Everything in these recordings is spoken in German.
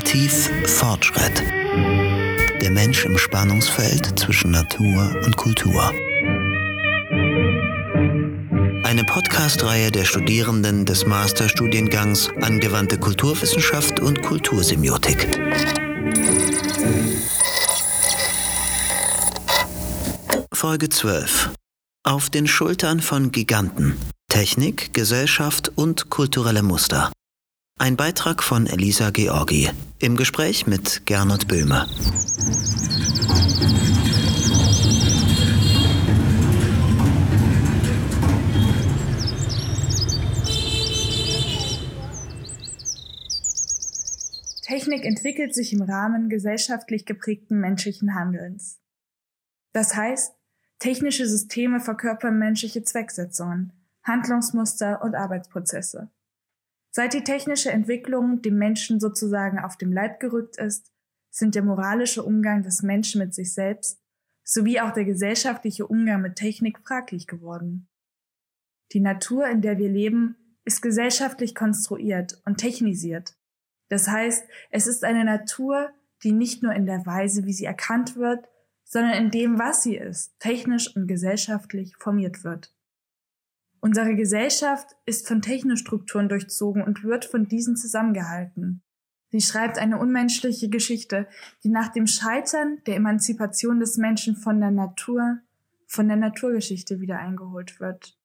Narrativ Fortschritt. Der Mensch im Spannungsfeld zwischen Natur und Kultur. Eine Podcast-Reihe der Studierenden des Masterstudiengangs Angewandte Kulturwissenschaft und Kultursemiotik. Folge 12. Auf den Schultern von Giganten. Technik, Gesellschaft und kulturelle Muster. Ein Beitrag von Elisa Georgi im Gespräch mit Gernot Böhme. Technik entwickelt sich im Rahmen gesellschaftlich geprägten menschlichen Handelns. Das heißt, technische Systeme verkörpern menschliche Zwecksetzungen, Handlungsmuster und Arbeitsprozesse. Seit die technische Entwicklung dem Menschen sozusagen auf dem Leib gerückt ist, sind der moralische Umgang des Menschen mit sich selbst sowie auch der gesellschaftliche Umgang mit Technik fraglich geworden. Die Natur, in der wir leben, ist gesellschaftlich konstruiert und technisiert. Das heißt, es ist eine Natur, die nicht nur in der Weise, wie sie erkannt wird, sondern in dem, was sie ist, technisch und gesellschaftlich formiert wird. Unsere Gesellschaft ist von Technostrukturen durchzogen und wird von diesen zusammengehalten. Sie schreibt eine unmenschliche Geschichte, die nach dem Scheitern der Emanzipation des Menschen von der Natur, von der Naturgeschichte wieder eingeholt wird.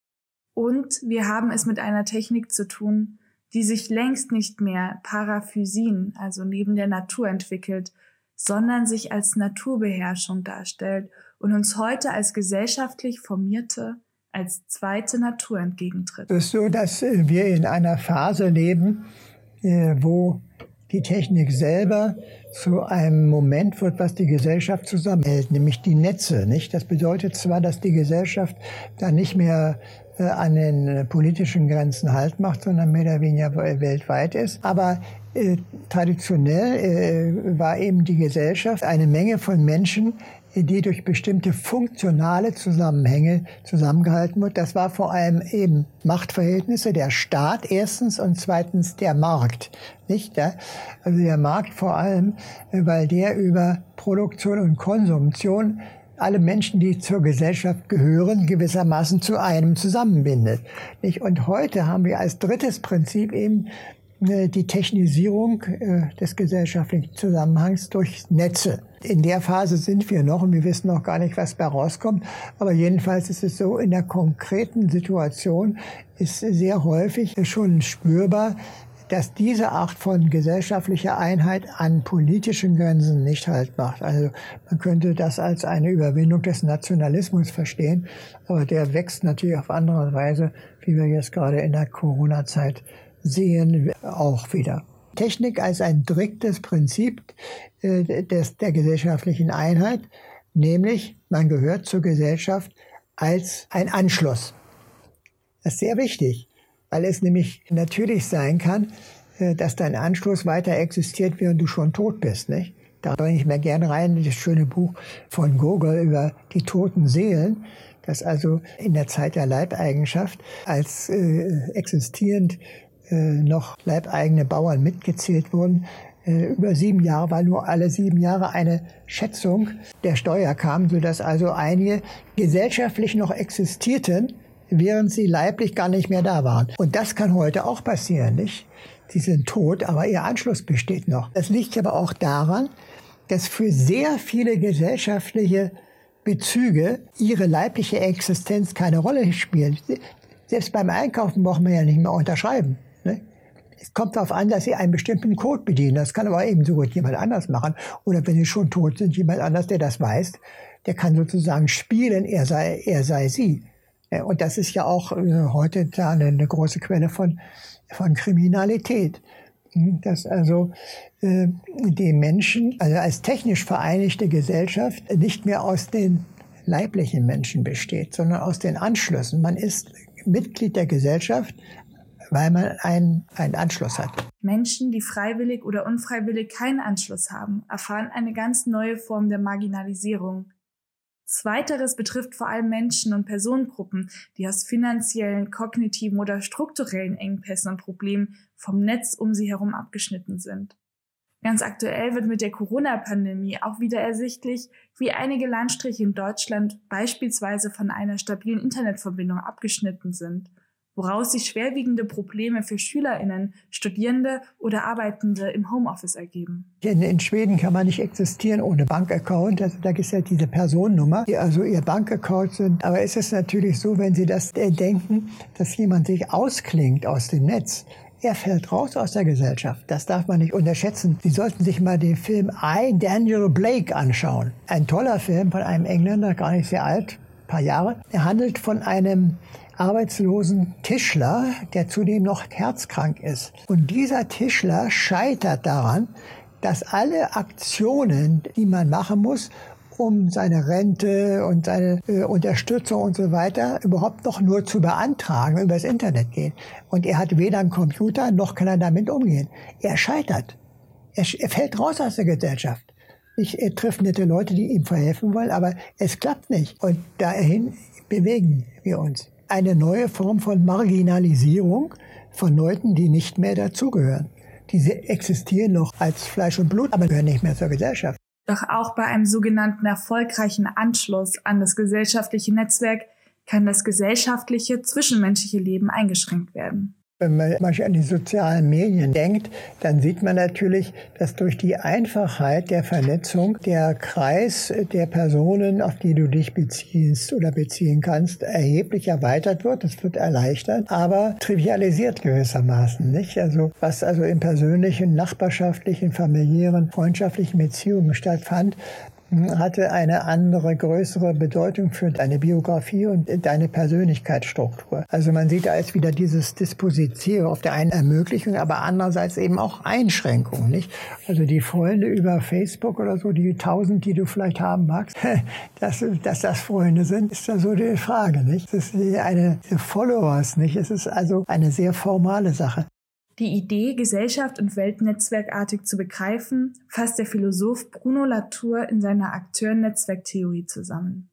Und wir haben es mit einer Technik zu tun, die sich längst nicht mehr Paraphysien, also neben der Natur entwickelt, sondern sich als Naturbeherrschung darstellt und uns heute als gesellschaftlich formierte, als zweite Natur entgegentritt. Es ist so, dass äh, wir in einer Phase leben, äh, wo die Technik selber zu einem Moment wird, was die Gesellschaft zusammenhält, nämlich die Netze. Nicht? Das bedeutet zwar, dass die Gesellschaft da nicht mehr äh, an den politischen Grenzen Halt macht, sondern mehr oder weniger weltweit ist. Aber äh, traditionell äh, war eben die Gesellschaft eine Menge von Menschen, die durch bestimmte funktionale Zusammenhänge zusammengehalten wird. Das war vor allem eben Machtverhältnisse, der Staat erstens und zweitens der Markt. Nicht? Also der Markt vor allem, weil der über Produktion und Konsumtion alle Menschen, die zur Gesellschaft gehören, gewissermaßen zu einem zusammenbindet. Nicht? Und heute haben wir als drittes Prinzip eben äh, die Technisierung äh, des gesellschaftlichen Zusammenhangs durch Netze. In der Phase sind wir noch und wir wissen noch gar nicht, was da rauskommt. Aber jedenfalls ist es so, in der konkreten Situation ist sehr häufig schon spürbar, dass diese Art von gesellschaftlicher Einheit an politischen Grenzen nicht halt macht. Also man könnte das als eine Überwindung des Nationalismus verstehen, aber der wächst natürlich auf andere Weise, wie wir jetzt gerade in der Corona-Zeit sehen, auch wieder. Technik als ein drittes Prinzip äh, des, der gesellschaftlichen Einheit, nämlich man gehört zur Gesellschaft als ein Anschluss. Das ist sehr wichtig weil es nämlich natürlich sein kann, äh, dass dein Anschluss weiter existiert, während du schon tot bist, nicht? Da bringe ich mir gerne rein, das schöne Buch von Gogol über die toten Seelen, das also in der Zeit der Leibeigenschaft als äh, existierend noch leibeigene Bauern mitgezählt wurden, äh, über sieben Jahre, weil nur alle sieben Jahre eine Schätzung der Steuer kam, sodass also einige gesellschaftlich noch existierten, während sie leiblich gar nicht mehr da waren. Und das kann heute auch passieren, nicht? Sie sind tot, aber ihr Anschluss besteht noch. Das liegt aber auch daran, dass für sehr viele gesellschaftliche Bezüge ihre leibliche Existenz keine Rolle spielt. Selbst beim Einkaufen brauchen wir ja nicht mehr unterschreiben. Es kommt darauf an, dass sie einen bestimmten Code bedienen. Das kann aber eben so gut jemand anders machen. Oder wenn sie schon tot sind, jemand anders, der das weiß, der kann sozusagen spielen, er sei, er sei sie. Äh, und das ist ja auch äh, heute eine, eine große Quelle von, von Kriminalität. Hm, dass also äh, die Menschen, also als technisch vereinigte Gesellschaft, nicht mehr aus den leiblichen Menschen besteht, sondern aus den Anschlüssen. Man ist Mitglied der Gesellschaft, weil man einen, einen Anschluss hat. Menschen, die freiwillig oder unfreiwillig keinen Anschluss haben, erfahren eine ganz neue Form der Marginalisierung. Zweiteres betrifft vor allem Menschen und Personengruppen, die aus finanziellen, kognitiven oder strukturellen Engpässen und Problemen vom Netz um sie herum abgeschnitten sind. Ganz aktuell wird mit der Corona-Pandemie auch wieder ersichtlich, wie einige Landstriche in Deutschland beispielsweise von einer stabilen Internetverbindung abgeschnitten sind woraus sich schwerwiegende Probleme für SchülerInnen, Studierende oder Arbeitende im Homeoffice ergeben. In, in Schweden kann man nicht existieren ohne Bankaccount. Also da gibt es ja diese Personennummer, die also ihr Bankaccount sind. Aber es ist natürlich so, wenn Sie das denken, dass jemand sich ausklingt aus dem Netz, er fällt raus aus der Gesellschaft. Das darf man nicht unterschätzen. Sie sollten sich mal den Film I, Daniel Blake anschauen. Ein toller Film von einem Engländer, gar nicht sehr alt, paar Jahre. Er handelt von einem arbeitslosen Tischler, der zudem noch herzkrank ist. Und dieser Tischler scheitert daran, dass alle Aktionen, die man machen muss, um seine Rente und seine äh, Unterstützung und so weiter überhaupt noch nur zu beantragen, über das Internet gehen. Und er hat weder einen Computer, noch kann er damit umgehen. Er scheitert. Er, er fällt raus aus der Gesellschaft. Ich, er trifft nette Leute, die ihm verhelfen wollen, aber es klappt nicht. Und dahin bewegen wir uns eine neue Form von Marginalisierung von Leuten, die nicht mehr dazugehören. Diese existieren noch als Fleisch und Blut, aber gehören nicht mehr zur Gesellschaft. Doch auch bei einem sogenannten erfolgreichen Anschluss an das gesellschaftliche Netzwerk kann das gesellschaftliche, zwischenmenschliche Leben eingeschränkt werden. Wenn man manchmal an die sozialen Medien denkt, dann sieht man natürlich, dass durch die Einfachheit der Vernetzung der Kreis der Personen, auf die du dich beziehst oder beziehen kannst, erheblich erweitert wird. Es wird erleichtert, aber trivialisiert gewissermaßen, nicht? Also, was also in persönlichen, nachbarschaftlichen, familiären, freundschaftlichen Beziehungen stattfand, hatte eine andere, größere Bedeutung für deine Biografie und deine Persönlichkeitsstruktur. Also man sieht da jetzt wieder dieses Dispositivo auf der einen Ermöglichung, aber andererseits eben auch Einschränkungen, nicht? Also die Freunde über Facebook oder so, die tausend, die du vielleicht haben magst, dass, dass das Freunde sind, ist da so die Frage, nicht? Das ist eine Followers, nicht? Es ist also eine sehr formale Sache. Die Idee, Gesellschaft und Welt netzwerkartig zu begreifen, fasst der Philosoph Bruno Latour in seiner Akteur-Netzwerktheorie zusammen.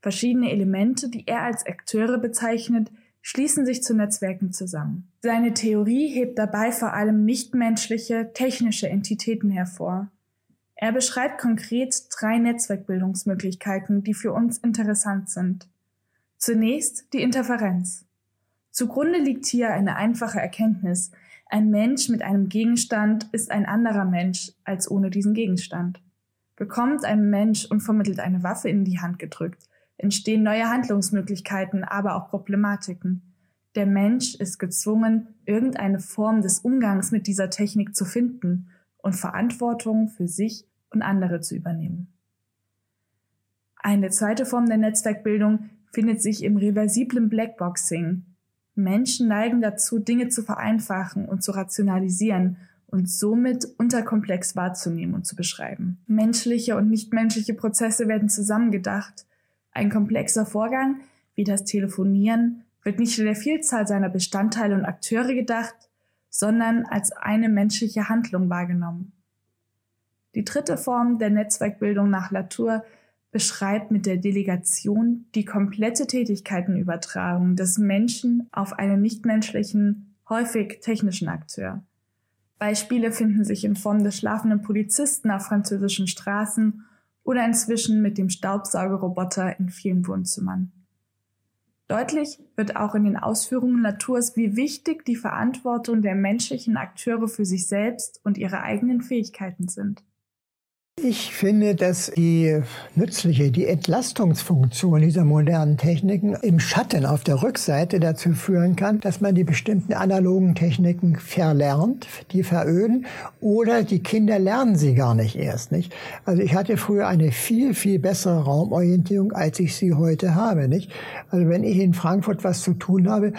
Verschiedene Elemente, die er als Akteure bezeichnet, schließen sich zu Netzwerken zusammen. Seine Theorie hebt dabei vor allem nichtmenschliche, technische Entitäten hervor. Er beschreibt konkret drei Netzwerkbildungsmöglichkeiten, die für uns interessant sind. Zunächst die Interferenz. Zugrunde liegt hier eine einfache Erkenntnis. Ein Mensch mit einem Gegenstand ist ein anderer Mensch als ohne diesen Gegenstand. Bekommt ein Mensch unvermittelt eine Waffe in die Hand gedrückt, entstehen neue Handlungsmöglichkeiten, aber auch Problematiken. Der Mensch ist gezwungen, irgendeine Form des Umgangs mit dieser Technik zu finden und Verantwortung für sich und andere zu übernehmen. Eine zweite Form der Netzwerkbildung findet sich im reversiblen Blackboxing, Menschen neigen dazu, Dinge zu vereinfachen und zu rationalisieren und somit unterkomplex wahrzunehmen und zu beschreiben. Menschliche und nichtmenschliche Prozesse werden zusammengedacht. Ein komplexer Vorgang, wie das Telefonieren, wird nicht in der Vielzahl seiner Bestandteile und Akteure gedacht, sondern als eine menschliche Handlung wahrgenommen. Die dritte Form der Netzwerkbildung nach Latour beschreibt mit der Delegation die komplette Tätigkeitenübertragung des Menschen auf einen nichtmenschlichen, häufig technischen Akteur. Beispiele finden sich in Form des schlafenden Polizisten auf französischen Straßen oder inzwischen mit dem Staubsaugerroboter in vielen Wohnzimmern. Deutlich wird auch in den Ausführungen Latours, wie wichtig die Verantwortung der menschlichen Akteure für sich selbst und ihre eigenen Fähigkeiten sind. Ich finde, dass die nützliche, die Entlastungsfunktion dieser modernen Techniken im Schatten auf der Rückseite dazu führen kann, dass man die bestimmten analogen Techniken verlernt, die veröden, oder die Kinder lernen sie gar nicht erst, nicht? Also ich hatte früher eine viel, viel bessere Raumorientierung, als ich sie heute habe, nicht? Also wenn ich in Frankfurt was zu tun habe,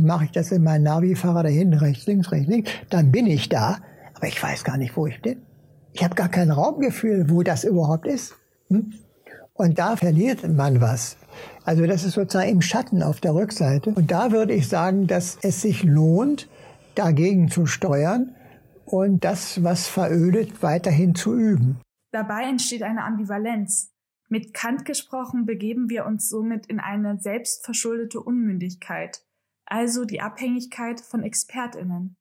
mache ich das in meinen Navi-Fahrer dahin, rechts, links, rechts, links, dann bin ich da, aber ich weiß gar nicht, wo ich bin. Ich habe gar kein Raumgefühl, wo das überhaupt ist. Hm? Und da verliert man was. Also das ist sozusagen im Schatten auf der Rückseite. Und da würde ich sagen, dass es sich lohnt, dagegen zu steuern und das, was verödet, weiterhin zu üben. Dabei entsteht eine Ambivalenz. Mit Kant gesprochen begeben wir uns somit in eine selbstverschuldete Unmündigkeit, also die Abhängigkeit von Expertinnen.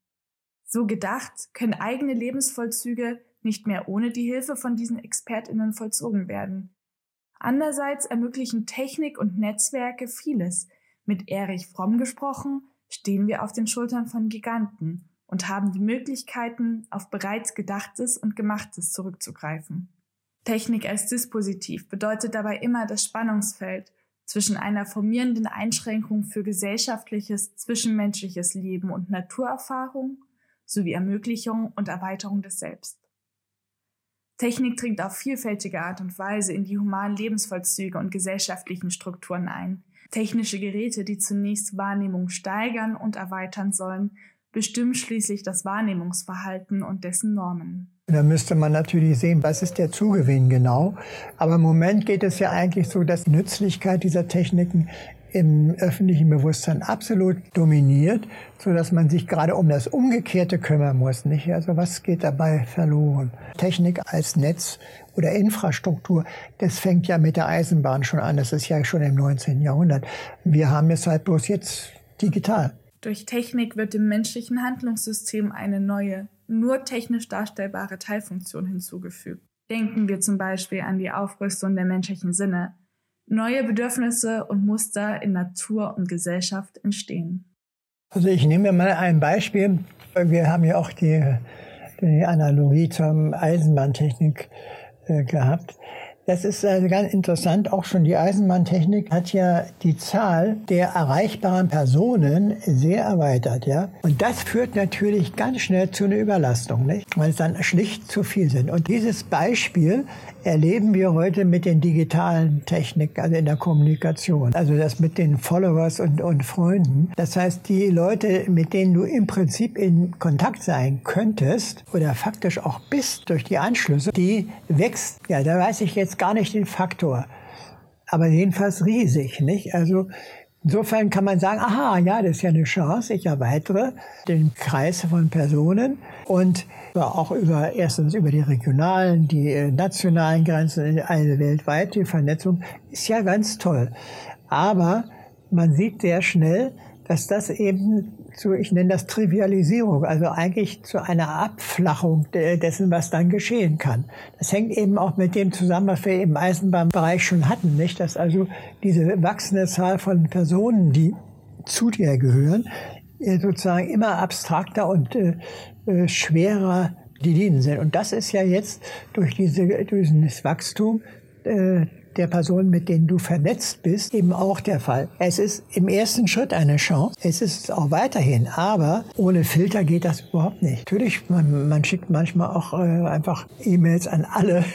So gedacht können eigene Lebensvollzüge nicht mehr ohne die Hilfe von diesen Expertinnen vollzogen werden. Andererseits ermöglichen Technik und Netzwerke vieles. Mit Erich Fromm gesprochen, stehen wir auf den Schultern von Giganten und haben die Möglichkeiten, auf bereits Gedachtes und Gemachtes zurückzugreifen. Technik als Dispositiv bedeutet dabei immer das Spannungsfeld zwischen einer formierenden Einschränkung für gesellschaftliches, zwischenmenschliches Leben und Naturerfahrung sowie Ermöglichung und Erweiterung des Selbst. Technik dringt auf vielfältige Art und Weise in die humanen Lebensvollzüge und gesellschaftlichen Strukturen ein. Technische Geräte, die zunächst Wahrnehmung steigern und erweitern sollen, bestimmen schließlich das Wahrnehmungsverhalten und dessen Normen. Da müsste man natürlich sehen, was ist der Zugewinn genau. Aber im Moment geht es ja eigentlich so, dass die Nützlichkeit dieser Techniken im öffentlichen Bewusstsein absolut dominiert, so dass man sich gerade um das Umgekehrte kümmern muss. Nicht? Also was geht dabei verloren? Technik als Netz oder Infrastruktur, das fängt ja mit der Eisenbahn schon an. Das ist ja schon im 19. Jahrhundert. Wir haben es halt bloß jetzt digital. Durch Technik wird dem menschlichen Handlungssystem eine neue, nur technisch darstellbare Teilfunktion hinzugefügt. Denken wir zum Beispiel an die Aufrüstung der menschlichen Sinne, neue Bedürfnisse und Muster in Natur und Gesellschaft entstehen. Also ich nehme mal ein Beispiel. Wir haben ja auch die, die Analogie zur Eisenbahntechnik äh, gehabt. Das ist also ganz interessant. Auch schon die Eisenbahntechnik hat ja die Zahl der erreichbaren Personen sehr erweitert, ja. Und das führt natürlich ganz schnell zu einer Überlastung, nicht? Weil es dann schlicht zu viel sind. Und dieses Beispiel erleben wir heute mit den digitalen Techniken, also in der Kommunikation. Also das mit den Followers und, und Freunden. Das heißt, die Leute, mit denen du im Prinzip in Kontakt sein könntest oder faktisch auch bist durch die Anschlüsse, die wächst. Ja, da weiß ich gar nicht den Faktor. Aber jedenfalls riesig, nicht? Also insofern kann man sagen, aha, ja, das ist ja eine Chance. Ich erweitere den Kreis von Personen und auch über, erstens über die regionalen, die äh, nationalen Grenzen, eine weltweit, die Vernetzung ist ja ganz toll. Aber man sieht sehr schnell, dass das eben zu, ich nenne das Trivialisierung, also eigentlich zu einer Abflachung dessen, was dann geschehen kann. Das hängt eben auch mit dem zusammen, was wir im Eisenbahnbereich schon hatten, nicht? Dass also diese wachsende Zahl von Personen, die zu dir gehören, sozusagen immer abstrakter und äh, äh, schwerer die Linien sind. Und das ist ja jetzt durch, diese, durch dieses Wachstum äh, der Personen, mit denen du vernetzt bist, eben auch der Fall. Es ist im ersten Schritt eine Chance. Es ist auch weiterhin. Aber ohne Filter geht das überhaupt nicht. Natürlich, man, man schickt manchmal auch äh, einfach E-Mails an alle.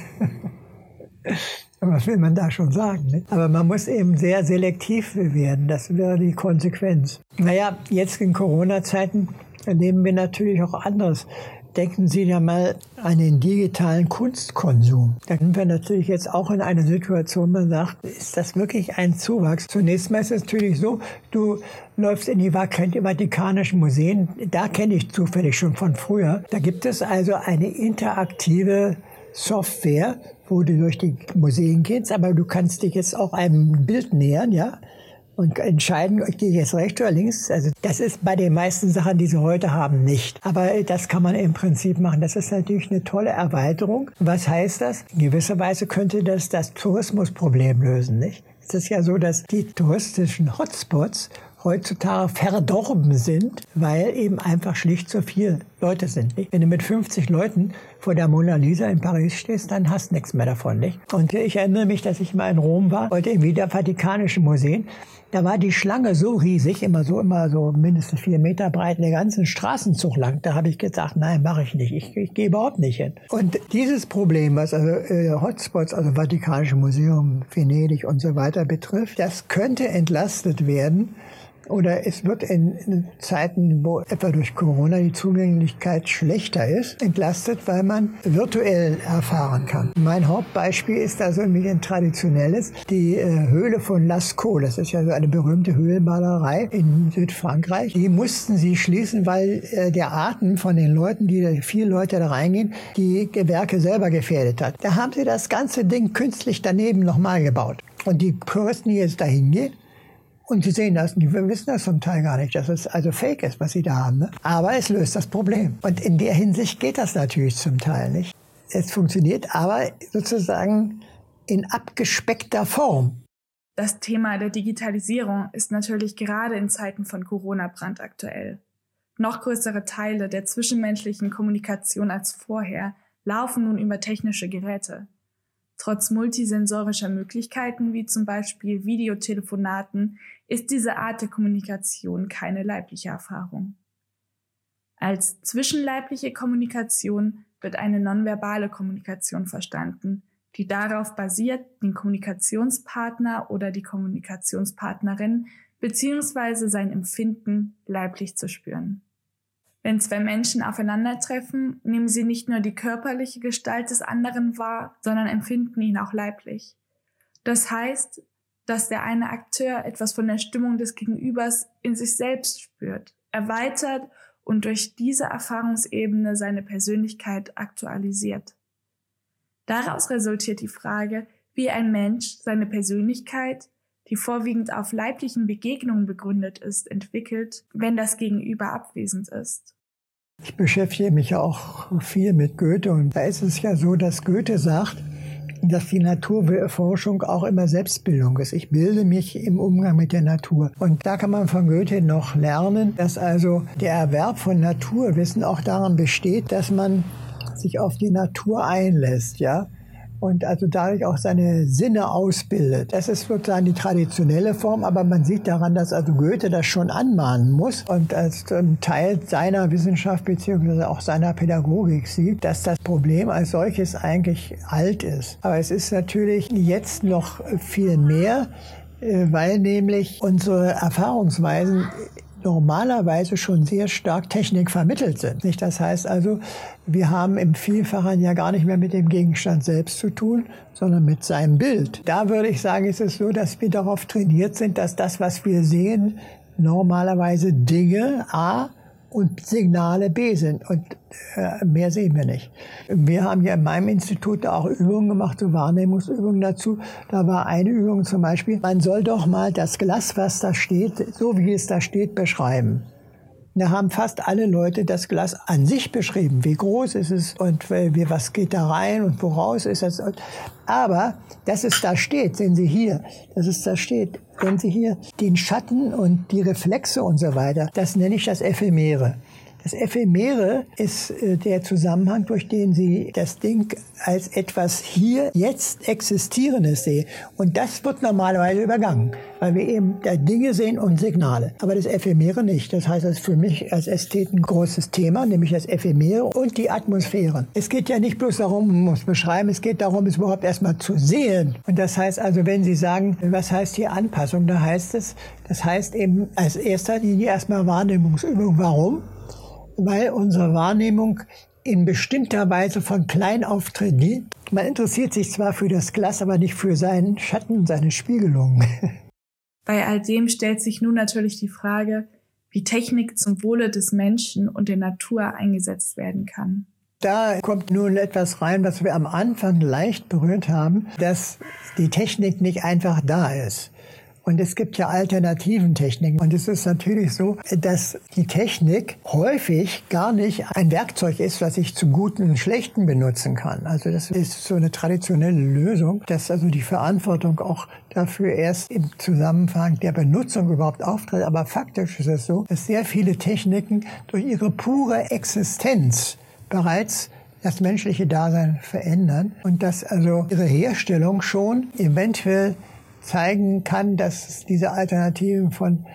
Was will man da schon sagen? Ne? Aber man muss eben sehr selektiv werden. Das wäre die Konsequenz. Naja, jetzt in Corona-Zeiten erleben wir natürlich auch anderes. Denken Sie ja mal an den digitalen Kunstkonsum. Da sind wir natürlich jetzt auch in einer Situation, man sagt, ist das wirklich ein Zuwachs? Zunächst mal ist es natürlich so, du läufst in die Vatikanischen Museen, da kenne ich zufällig schon von früher. Da gibt es also eine interaktive Software, wo du durch die Museen gehst, aber du kannst dich jetzt auch einem Bild nähern, ja und entscheiden, gehe ich jetzt rechts oder links. Also das ist bei den meisten Sachen, die sie heute haben, nicht. Aber das kann man im Prinzip machen. Das ist natürlich eine tolle Erweiterung. Was heißt das? In gewisser Weise könnte das das Tourismusproblem lösen, nicht? Es ist ja so, dass die touristischen Hotspots heutzutage verdorben sind, weil eben einfach schlicht zu viele Leute sind. Wenn du mit 50 Leuten vor der Mona Lisa in Paris stehst, dann hast du nichts mehr davon. Nicht? Und ich erinnere mich, dass ich mal in Rom war, heute im wieder Vatikanischen Museen. Da war die Schlange so riesig, immer so, immer so mindestens vier Meter breit, den ganzen Straßenzug lang. Da habe ich gesagt, nein, mache ich nicht. Ich, ich gehe überhaupt nicht hin. Und dieses Problem, was also äh, Hotspots, also Vatikanische Museum, Venedig und so weiter betrifft, das könnte entlastet werden, oder es wird in, Zeiten, wo etwa durch Corona die Zugänglichkeit schlechter ist, entlastet, weil man virtuell erfahren kann. Mein Hauptbeispiel ist also ein traditionelles, die äh, Höhle von Lascaux. Das ist ja so eine berühmte Höhlenmalerei in Südfrankreich. Die mussten sie schließen, weil äh, der Atem von den Leuten, die viele Leute da reingehen, die Gewerke selber gefährdet hat. Da haben sie das ganze Ding künstlich daneben nochmal gebaut. Und die Touristen, die jetzt dahin gehen, Und sie sehen das, wir wissen das zum Teil gar nicht, dass es also fake ist, was sie da haben. Ne? Aber es löst das Problem. Und in der Hinsicht geht das natürlich zum Teil nicht. Es funktioniert aber sozusagen in abgespeckter Form. Das Thema der Digitalisierung ist natürlich gerade in Zeiten von Corona brandaktuell. Noch größere Teile der zwischenmenschlichen Kommunikation als vorher laufen nun über technische Geräte. Trotz multisensorischer Möglichkeiten wie zum Beispiel Videotelefonaten ist diese Art der Kommunikation keine leibliche Erfahrung. Als zwischenleibliche Kommunikation wird eine nonverbale Kommunikation verstanden, die darauf basiert, den Kommunikationspartner oder die Kommunikationspartnerin bzw. sein Empfinden leiblich zu spüren. Wenn zwei Menschen aufeinandertreffen, nehmen sie nicht nur die körperliche Gestalt des anderen wahr, sondern empfinden ihn auch leiblich. Das heißt, dass der eine Akteur etwas von der Stimmung des Gegenübers in sich selbst spürt, erweitert und durch diese Erfahrungsebene seine Persönlichkeit aktualisiert. Daraus resultiert die Frage, wie ein Mensch seine Persönlichkeit, die vorwiegend auf leiblichen Begegnungen begründet ist, entwickelt, wenn das Gegenüber abwesend ist. Ich beschäftige mich auch viel mit Goethe und da ist es ja so, dass Goethe sagt, dass die Naturforschung auch immer Selbstbildung ist. Ich bilde mich im Umgang mit der Natur. Und da kann man von Goethe noch lernen, dass also der Erwerb von Naturwissen auch daran besteht, dass man sich auf die Natur einlässt, ja und also dadurch auch seine Sinne ausbildet. Das ist sozusagen die traditionelle Form, aber man sieht daran, dass also Goethe das schon anmahnen muss und als Teil seiner Wissenschaft beziehungsweise auch seiner Pädagogik sieht, dass das Problem als solches eigentlich alt ist. Aber es ist natürlich jetzt noch viel mehr, äh, weil nämlich unsere Erfahrungsweisen normalerweise schon sehr stark Technik vermittelt sind. Nicht? Das heißt also, wir haben im Vielfachen ja gar nicht mehr mit dem Gegenstand selbst zu tun, sondern mit seinem Bild. Da würde ich sagen, ist es so, dass wir darauf trainiert sind, dass das, was wir sehen, normalerweise Dinge A und Signale B sind. Und äh, mehr sehen wir nicht. Wir haben ja in meinem Institut auch Übungen gemacht, so Wahrnehmungsübungen dazu. Da war eine Übung zum Beispiel, man soll doch mal das Glas, was da steht, so wie es da steht, beschreiben. Da haben fast alle Leute das Glas an sich beschrieben. Wie groß ist es und wie, was geht da rein und woraus ist es. Aber, dass es da steht, sehen Sie hier, dass es da steht, sehen Sie hier, den Schatten und die Reflexe und so weiter, das nenne ich das Ephemere. Das Ephemere ist äh, der Zusammenhang, durch den Sie das Ding als etwas hier, jetzt Existierendes sehen. Und das wird normalerweise übergangen, weil wir eben da Dinge sehen und Signale. Aber das Ephemere nicht. Das heißt, das ist für mich als Ästhet ein großes Thema, nämlich das Ephemere und die Atmosphäre. Es geht ja nicht bloß darum, man muss beschreiben, es geht darum, es überhaupt erstmal zu sehen. Und das heißt also, wenn Sie sagen, was heißt hier Anpassung, da heißt es, das heißt eben als erster Linie erstmal Wahrnehmungsübung. Warum? Weil unsere Wahrnehmung in bestimmter Weise von klein auf trainiert. Man interessiert sich zwar für das Glas, aber nicht für seinen Schatten seine Spiegelung. Bei all dem stellt sich nun natürlich die Frage, wie Technik zum Wohle des Menschen und der Natur eingesetzt werden kann. Da kommt nun etwas rein, was wir am Anfang leicht berührt haben, dass die Technik nicht einfach da ist. Und es gibt ja alternativen Techniken. Und es ist natürlich so, dass die Technik häufig gar nicht ein Werkzeug ist, was ich zum Guten und Schlechten benutzen kann. Also das ist so eine traditionelle Lösung, dass also die Verantwortung auch dafür erst im Zusammenhang der Benutzung überhaupt auftritt. Aber faktisch ist es so, dass sehr viele Techniken durch ihre pure Existenz bereits das menschliche Dasein verändern und dass also ihre Herstellung schon eventuell zeigen kann, dass es diese Alternativen von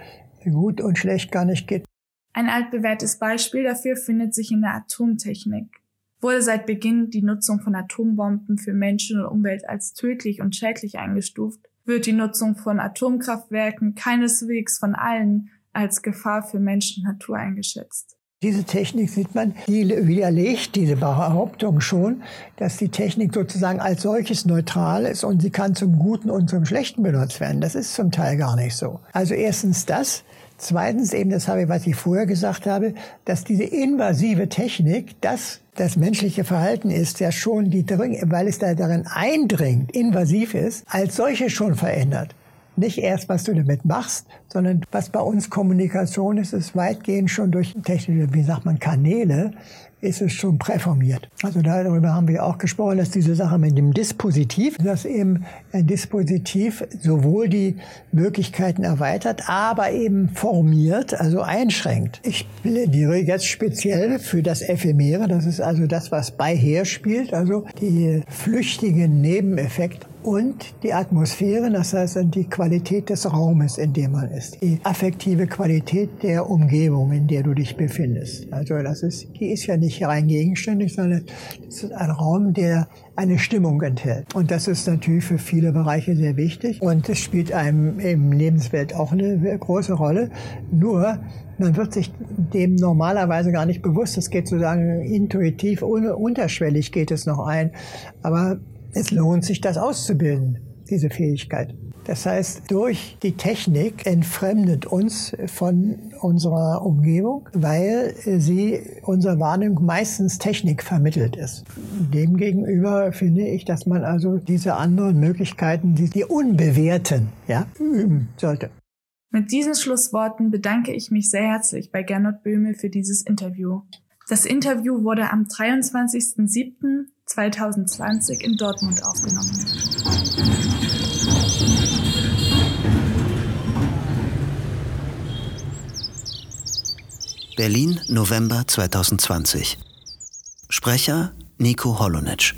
gut und schlecht gar nicht gibt. Ein altbewährtes Beispiel dafür findet sich in der Atomtechnik. Wurde seit Beginn die Nutzung von Atombomben für Menschen und Umwelt als tödlich und schädlich eingestuft, wird die Nutzung von Atomkraftwerken keineswegs von allen als Gefahr für Mensch und Natur eingeschätzt. Diese Technik sieht man, die widerlegt diese Behauptung schon, dass die Technik sozusagen als solches neutral ist und sie kann zum Guten und zum Schlechten benutzt werden. Das ist zum Teil gar nicht so. Also erstens das. Zweitens eben das habe ich, was ich vorher gesagt habe, dass diese invasive Technik, das das menschliche Verhalten ist, ja schon die, weil es da darin eindringt, invasiv ist, als solche schon verändert. Nicht erst, was du damit machst, sondern was bei uns Kommunikation ist, ist weitgehend schon durch technische, wie sagt man, Kanäle, ist es schon präformiert. Also darüber haben wir auch gesprochen, dass diese Sache mit dem Dispositiv, dass eben ein Dispositiv sowohl die Möglichkeiten erweitert, aber eben formiert, also einschränkt. Ich plädiere jetzt speziell für das Ephemere, das ist also das, was beiher spielt, also die flüchtigen Nebeneffekte und die Atmosphäre, das heißt die Qualität des Raumes, in dem man ist, die affektive Qualität der Umgebung, in der du dich befindest. Also das ist, die ist ja nicht rein gegenständig, sondern es ist ein Raum, der eine Stimmung enthält. Und das ist natürlich für viele Bereiche sehr wichtig und es spielt einem im Lebenswelt auch eine große Rolle. Nur man wird sich dem normalerweise gar nicht bewusst. Es geht sozusagen intuitiv, unterschwellig geht es noch ein. Aber es lohnt sich, das auszubilden, diese Fähigkeit. Das heißt, durch die Technik entfremdet uns von unserer Umgebung, weil sie unserer Wahrnehmung meistens Technik vermittelt ist. Demgegenüber finde ich, dass man also diese anderen Möglichkeiten, die, die unbewährten, ja, üben sollte. Mit diesen Schlussworten bedanke ich mich sehr herzlich bei Gernot Böhme für dieses Interview. Das Interview wurde am 23.07.2020 in Dortmund aufgenommen. Berlin, November 2020. Sprecher Nico Holonitsch.